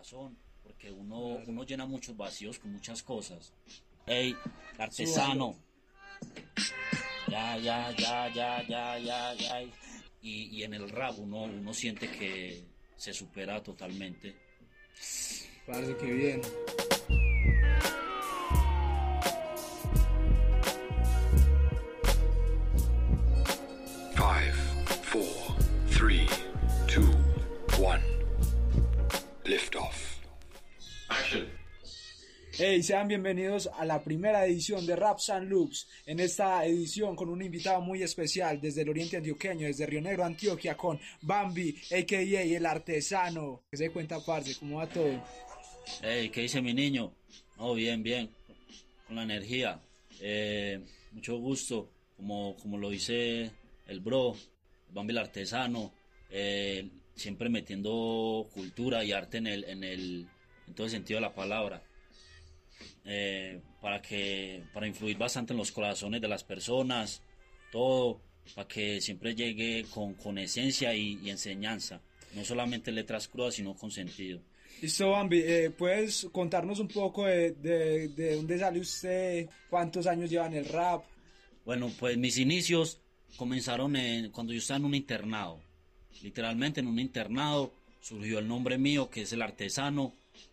corazón, porque uno, uno llena muchos vacíos con muchas cosas. Ey, artesano. Ya, ya, ya, ya, ya, ya, ya. Y, y en el rap uno, uno siente que se supera totalmente. Parece que bien. Hey, sean bienvenidos a la primera edición de Raps and Loops. En esta edición con un invitado muy especial desde el oriente antioqueño, desde Río Negro, Antioquia, con Bambi, a.k.a. el artesano. ¿Qué se cuenta, parce? ¿Cómo va todo? Hey, ¿qué dice mi niño? Oh, bien, bien, con la energía. Eh, mucho gusto, como, como lo dice el bro, Bambi el artesano, eh, siempre metiendo cultura y arte en el, en el, en todo el sentido de la palabra. Eh, para que, para influir bastante en los corazones de las personas, todo, para que siempre llegue con, con esencia y, y enseñanza, no solamente letras crudas, sino con sentido. Listo, Bambi, eh, ¿puedes contarnos un poco de, de, de dónde sale usted? ¿Cuántos años lleva en el rap? Bueno, pues mis inicios comenzaron en, cuando yo estaba en un internado. Literalmente en un internado surgió el nombre mío, que es el artesano,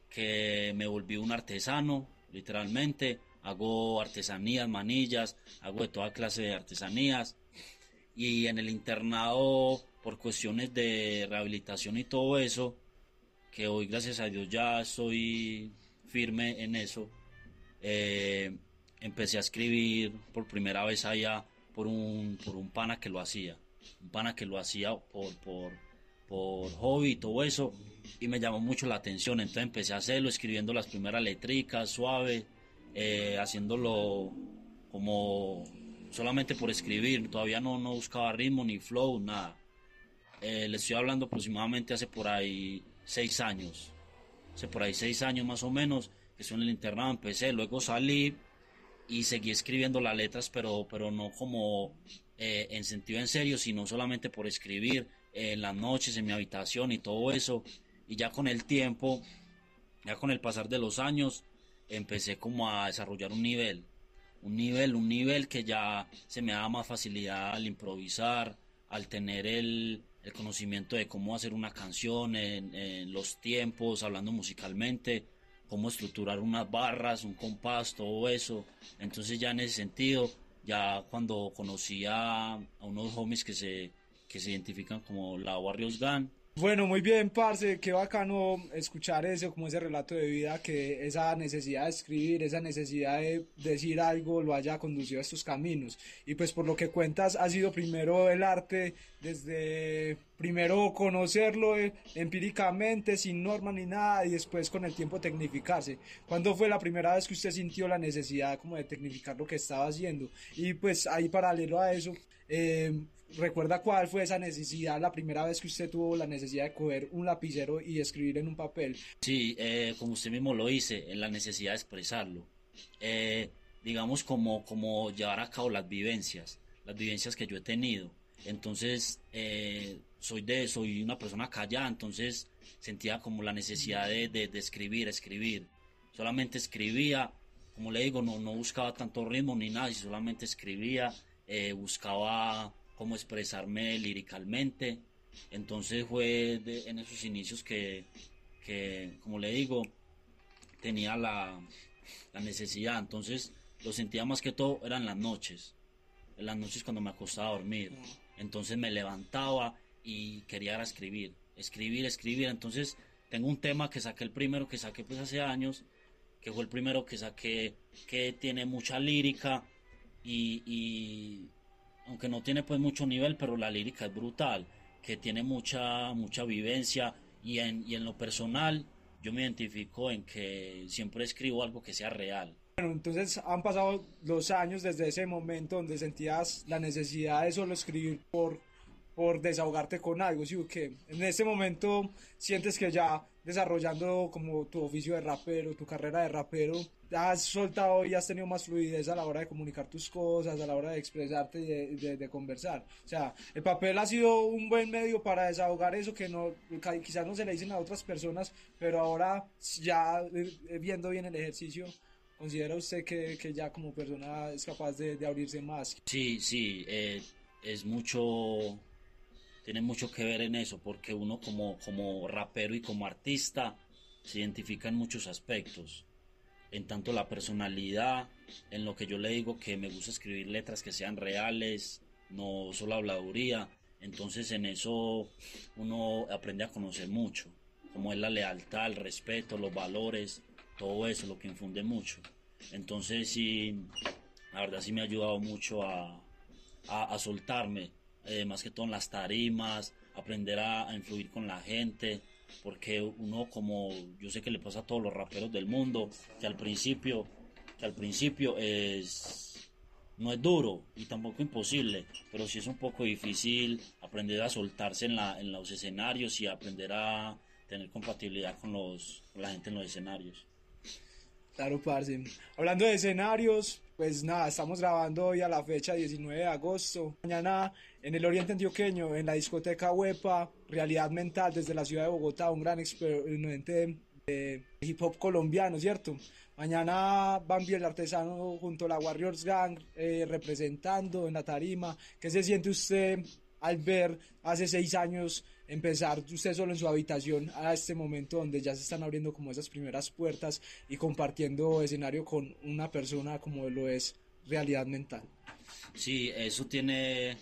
que me volví un artesano, literalmente. Hago artesanías, manillas, hago de toda clase de artesanías. Y en el internado, por cuestiones de rehabilitación y todo eso, que hoy gracias a Dios ya estoy firme en eso, eh, empecé a escribir por primera vez allá por un, por un pana que lo hacía, un pana que lo hacía por, por, por hobby y todo eso, y me llamó mucho la atención, entonces empecé a hacerlo, escribiendo las primeras letricas, suave, eh, haciéndolo como solamente por escribir, todavía no, no buscaba ritmo ni flow, nada. Eh, le estoy hablando aproximadamente hace por ahí seis años, hace por ahí seis años más o menos, estoy en el internado, empecé, luego salí y seguí escribiendo las letras, pero, pero no como eh, en sentido en serio, sino solamente por escribir eh, en las noches, en mi habitación y todo eso. Y ya con el tiempo, ya con el pasar de los años, empecé como a desarrollar un nivel, un nivel, un nivel que ya se me daba más facilidad al improvisar, al tener el, el conocimiento de cómo hacer una canción en, los tiempos, hablando musicalmente cómo estructurar unas barras, un compás, todo eso. Entonces ya en ese sentido, ya cuando conocí a, unos homies que se, que se identifican como la Warriors Gang, Bueno, muy bien, parce, qué bacano escuchar eso, como ese relato de vida, que esa necesidad de escribir, esa necesidad de decir algo lo haya conducido a estos caminos. Y pues por lo que cuentas, ha sido primero el arte, desde primero conocerlo empíricamente, sin norma ni nada, y después con el tiempo tecnificarse. ¿Cuándo fue la primera vez que usted sintió la necesidad como de tecnificar lo que estaba haciendo? Y pues ahí paralelo a eso, eh, ¿recuerda cuál fue esa necesidad, la primera vez que usted tuvo la necesidad de coger un lapicero y escribir en un papel? Sí, eh, como usted mismo lo dice, en la necesidad de expresarlo. Eh, digamos como, como llevar a cabo las vivencias, las vivencias que yo he tenido. Entonces, eh, soy de, soy una persona callada, entonces sentía como la necesidad de, de, de escribir, escribir. Solamente escribía, como le digo, no, no buscaba tanto ritmo ni nada, solamente escribía, eh, buscaba cómo expresarme líricamente. Entonces fue de- en esos inicios que, que, como le digo, tenía la, la necesidad. Entonces lo sentía más que todo eran las noches. En las noches cuando me acostaba a dormir. Entonces me levantaba y quería escribir. Escribir, escribir. Entonces tengo un tema que saqué el primero que saqué pues hace años. Que fue el primero que saqué que tiene mucha lírica. Y, y aunque no tiene pues mucho nivel, pero la lírica es brutal. Que tiene mucha, mucha vivencia. Y en, y en lo personal yo me identifico en que siempre escribo algo que sea real. Bueno, entonces han pasado los años desde ese momento donde sentías la necesidad de solo escribir por por desahogarte con algo, ¿sí? que en ese momento sientes que ya desarrollando como tu oficio de rapero, tu carrera de rapero, has soltado y has tenido más fluidez a la hora de comunicar tus cosas, a la hora de expresarte y de, de, conversar. O sea, el papel ha sido un buen medio para desahogar eso que no, quizás no se le dicen a otras personas, pero ahora ya eh, viendo bien el ejercicio, ¿considera usted que, que ya como persona es capaz de, de abrirse más? Sí, sí, eh, es mucho tiene mucho que ver en eso, porque uno como, como rapero y como artista se identifica en muchos aspectos. En tanto la personalidad, en lo que yo le digo que me gusta escribir letras que sean reales, no solo habladuría. Entonces en eso uno aprende a conocer mucho, como es la lealtad, el respeto, los valores, todo eso, lo que infunde mucho. Entonces sí, la verdad sí me ha ayudado mucho a, a soltarme eh, más que todo en las tarimas, aprender a, influir con la gente, porque uno como yo sé que le pasa a todos los raperos del mundo, que al principio, que al principio es no es duro y tampoco imposible, pero sí es un poco difícil aprender a soltarse en, la, en los escenarios y aprender a tener compatibilidad con, los, con la gente en los escenarios. Claro, parce. Hablando de escenarios, pues nada, estamos grabando hoy a la fecha 19 de agosto. Mañana en el Oriente Antioqueño, en la discoteca Huepa, Realidad Mental, desde la ciudad de Bogotá, un gran exponente de hip hop colombiano, ¿cierto? Mañana Bambi el artesano junto a la Warriors Gang eh, representando en la tarima. ¿Qué se siente usted al ver hace seis años empezar usted solo en su habitación a este momento donde ya se están abriendo como esas primeras puertas y compartiendo escenario con una persona como lo es realidad mental. Sí, eso tiene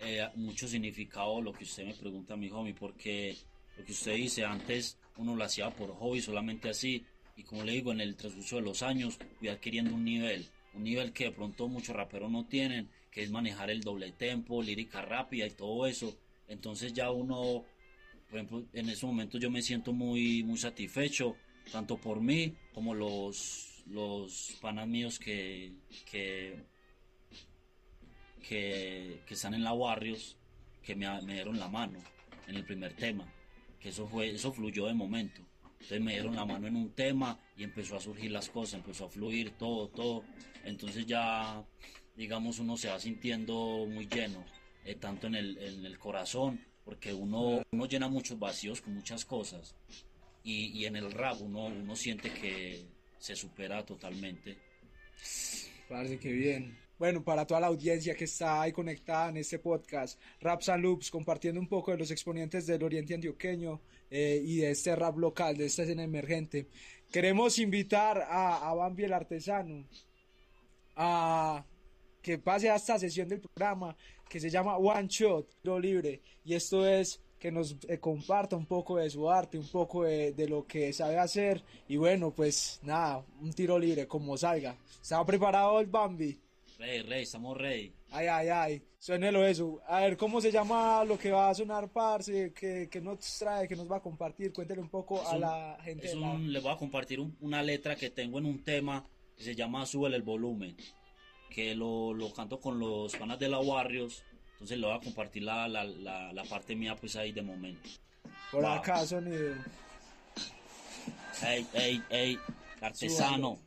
eh, mucho significado lo que usted me pregunta, mi homie, porque lo que usted dice antes uno lo hacía por hobby, solamente así, y como le digo, en el transcurso de los años fui adquiriendo un nivel, un nivel que de pronto muchos raperos no tienen, que es manejar el doble tempo, lírica rápida y todo eso, entonces ya uno, por ejemplo, en ese momento yo me siento muy, muy satisfecho, tanto por mí como los, los panas míos que, que, que, están en la Barrios, que me, me dieron la mano en el primer tema, que eso fue, eso fluyó de momento. Entonces me dieron la mano en un tema y empezó a surgir las cosas, empezó a fluir todo, todo. Entonces ya, digamos, uno se va sintiendo muy lleno. Eh, tanto en el, en el corazón, porque uno, uno llena muchos vacíos con muchas cosas y, y en el rap uno, uno siente que se supera totalmente. Parece que bien. Bueno, para toda la audiencia que está ahí conectada en este podcast, Raps and Loops, compartiendo un poco de los exponentes del Oriente Antioqueño eh, y de este rap local, de esta escena emergente. Queremos invitar a, a Bambi el Artesano a que pase a esta sesión del programa que se llama One Shot, lo libre, y esto es que nos eh, comparta un poco de su arte, un poco de, lo que sabe hacer, y bueno, pues nada, un tiro libre, como salga. ¿Está preparado el Bambi? Rey, rey, estamos rey. Ay, ay, ay, suénelo eso. A ver, ¿cómo se llama lo que va a sonar, parce? Que, que nos trae, que nos va a compartir? Cuéntele un poco a la gente. Le voy a compartir una letra que tengo en un tema que se llama Súbele el volumen que lo, lo canto con los panas de la Barrios. Entonces le voy a compartir la, la, la, parte mía pues ahí de momento. Por acá sonido. Ey, ey, ey, artesano.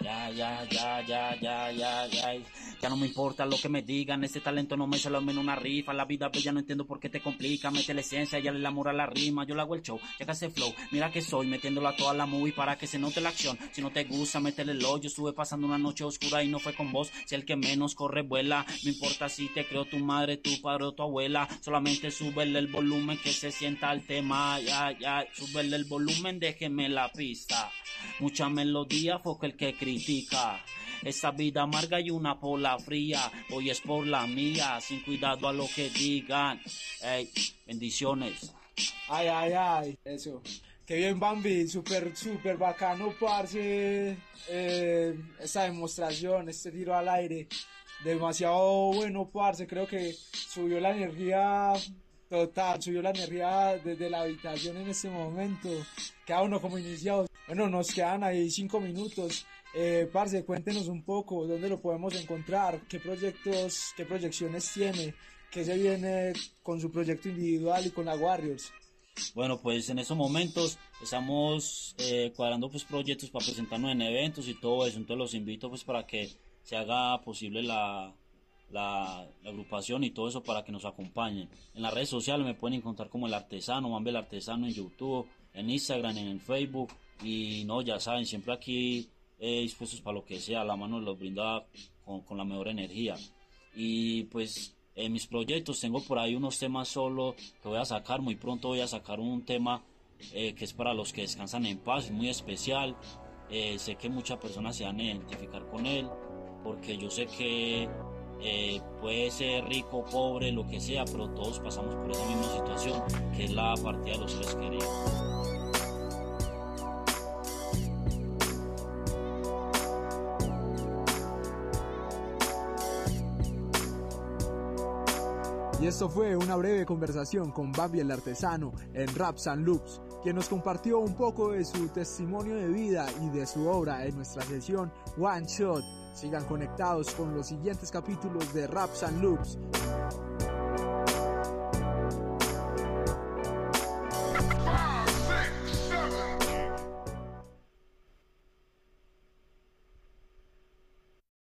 Ya, ya, ya, ya, ya, ya, ya. Ya no me importa lo que me digan, ese talento no me solo en una rifa. La vida ya no entiendo por qué te complica. Mete la esencia, ya le amor a la rima. Yo le hago el show, ya que hace flow. Mira que soy, metiéndolo a toda la movie para que se note la acción. Si no te gusta, métele el hoyo. Estuve pasando una noche oscura y no fue con vos. Si el que menos corre vuela, no importa si te creo tu madre, tu padre o tu abuela. Solamente súbele el volumen que se sienta el tema. Ya, ya, súbele el volumen, déjeme la pista. Mucha melodía, fue el que critica. Esa vida amarga y una pola fría. Hoy es por la mía, sin cuidado a lo que digan. Ey, bendiciones. Ay, ay, ay, eso. Qué bien, Bambi, súper, súper bacano, parce, eh, esta demostración, este tiro al aire. Demasiado bueno, parce, creo que subió la energía total, subió la energía desde la habitación en este momento. Cada uno como iniciado. Bueno, nos quedan ahí cinco minutos. Eh, parce, cuéntenos un poco dónde lo podemos encontrar, qué proyectos, qué proyecciones tiene, ¿Qué se viene con su proyecto individual y con la Warriors? Bueno, pues en estos momentos estamos eh, cuadrando pues proyectos para presentarnos en eventos y todo eso, entonces los invito pues para que se haga posible la, la, agrupación y todo eso para que nos acompañen. En las redes sociales me pueden encontrar como el artesano, Mambel Artesano en YouTube, en Instagram, en Facebook y no, ya saben, siempre aquí eh, dispuestos para lo que sea, la mano los brinda con, con la mejor energía. Y pues en mis proyectos tengo por ahí unos temas solo que voy a sacar, muy pronto voy a sacar un tema eh, que es para los que descansan en paz, muy especial. Eh, sé que muchas personas se van a identificar con él, porque yo sé que eh, puede ser rico, pobre, lo que sea, pero todos pasamos por esa misma situación, que es la partida de los seres queridos. Esto fue una breve conversación con Babi el artesano en Raps and Loops, quien nos compartió un poco de su testimonio de vida y de su obra en nuestra sesión One Shot. Sigan conectados con los siguientes capítulos de Raps and Loops.